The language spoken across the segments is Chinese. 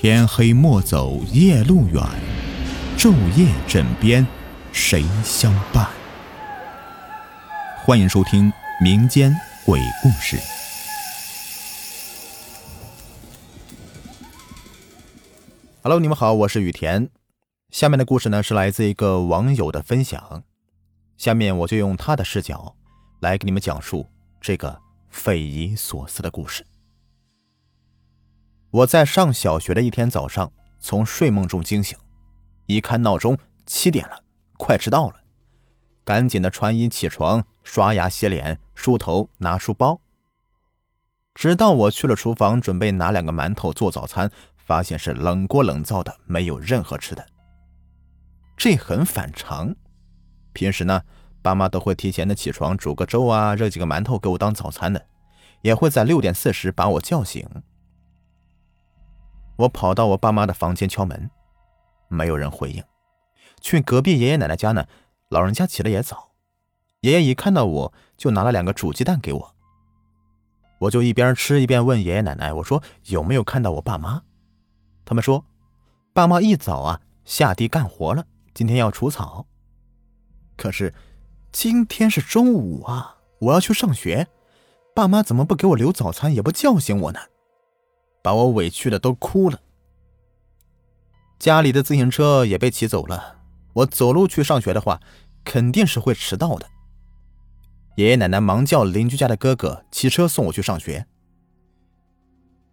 天黑莫走夜路远，昼夜枕边谁相伴？欢迎收听民间鬼故事。Hello，你们好，我是雨田。下面的故事呢是来自一个网友的分享，下面我就用他的视角来给你们讲述这个匪夷所思的故事。我在上小学的一天早上，从睡梦中惊醒，一看闹钟，七点了，快迟到了，赶紧的穿衣起床，刷牙洗脸，梳头，拿书包。直到我去了厨房，准备拿两个馒头做早餐，发现是冷锅冷灶的，没有任何吃的。这很反常，平时呢，爸妈都会提前的起床，煮个粥啊，热几个馒头给我当早餐的，也会在六点四十把我叫醒。我跑到我爸妈的房间敲门，没有人回应。去隔壁爷爷奶奶家呢，老人家起的也早。爷爷一看到我就拿了两个煮鸡蛋给我。我就一边吃一边问爷爷奶奶：“我说有没有看到我爸妈？”他们说：“爸妈一早啊下地干活了，今天要除草。可是今天是中午啊，我要去上学，爸妈怎么不给我留早餐，也不叫醒我呢？”把我委屈的都哭了。家里的自行车也被骑走了，我走路去上学的话，肯定是会迟到的。爷爷奶奶忙叫邻居家的哥哥骑车送我去上学。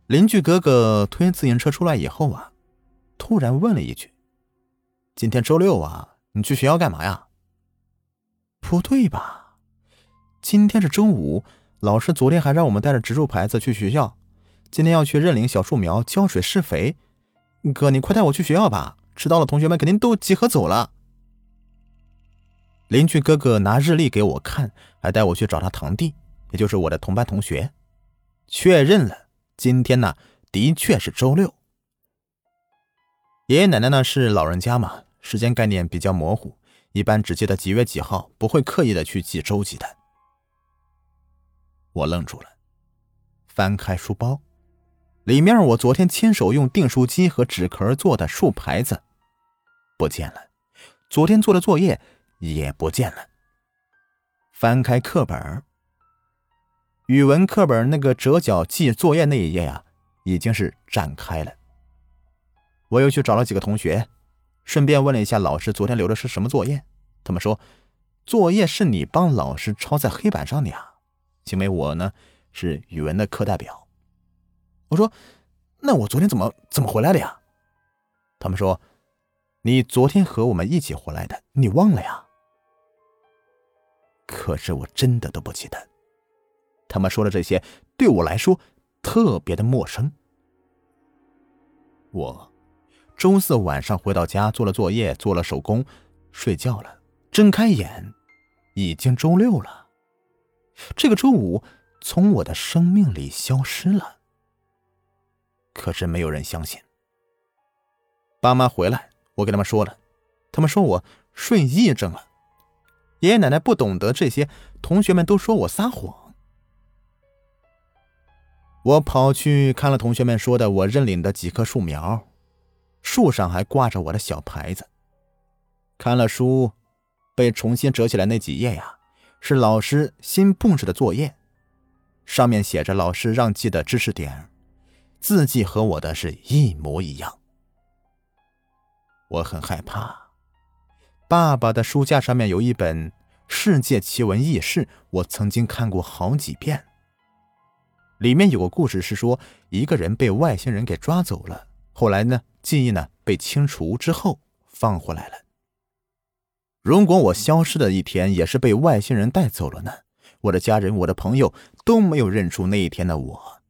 邻居哥哥推自行车出来以后啊，突然问了一句：“今天周六啊，你去学校干嘛呀？”不对吧？今天是周五，老师昨天还让我们带着植树牌子去学校。今天要去认领小树苗，浇水施肥。哥，你快带我去学校吧！迟到了，同学们肯定都集合走了。邻居哥哥拿日历给我看，还带我去找他堂弟，也就是我的同班同学，确认了今天呢的确是周六。爷爷奶奶呢是老人家嘛，时间概念比较模糊，一般只记得几月几号，不会刻意的去记周几的。我愣住了，翻开书包。里面我昨天亲手用订书机和纸壳做的树牌子不见了，昨天做的作业也不见了。翻开课本，语文课本那个折角记作业那一页呀，已经是展开了。我又去找了几个同学，顺便问了一下老师昨天留的是什么作业。他们说，作业是你帮老师抄在黑板上的呀，因为我呢是语文的课代表。我说：“那我昨天怎么怎么回来的呀？”他们说：“你昨天和我们一起回来的，你忘了呀？”可是我真的都不记得。他们说的这些对我来说特别的陌生。我周四晚上回到家，做了作业，做了手工，睡觉了。睁开眼，已经周六了。这个周五从我的生命里消失了。可是没有人相信。爸妈回来，我跟他们说了，他们说我睡癔症了。爷爷奶奶不懂得这些，同学们都说我撒谎。我跑去看了同学们说的我认领的几棵树苗，树上还挂着我的小牌子。看了书，被重新折起来那几页呀，是老师新布置的作业，上面写着老师让记的知识点。字迹和我的是一模一样，我很害怕。爸爸的书架上面有一本《世界奇闻异事》，我曾经看过好几遍。里面有个故事是说，一个人被外星人给抓走了，后来呢，记忆呢被清除之后放回来了。如果我消失的一天也是被外星人带走了呢？我的家人、我的朋友都没有认出那一天的我，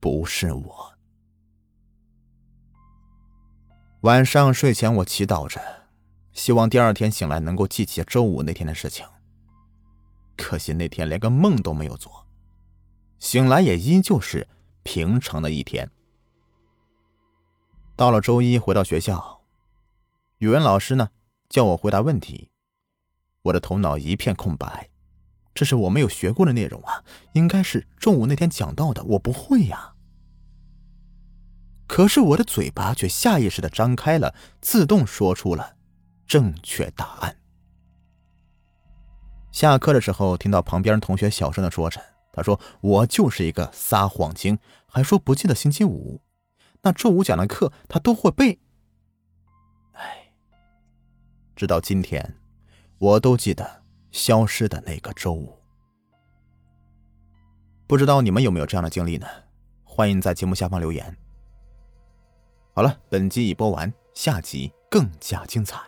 不是我。晚上睡前，我祈祷着，希望第二天醒来能够记起周五那天的事情。可惜那天连个梦都没有做，醒来也依旧是平常的一天。到了周一，回到学校，语文老师呢叫我回答问题，我的头脑一片空白，这是我没有学过的内容啊，应该是中午那天讲到的，我不会呀。可是我的嘴巴却下意识的张开了，自动说出了正确答案。下课的时候，听到旁边同学小声的说着：“他说我就是一个撒谎精，还说不记得星期五，那周五讲的课他都会背。”哎，直到今天，我都记得消失的那个周五。不知道你们有没有这样的经历呢？欢迎在节目下方留言。好了，本集已播完，下集更加精彩。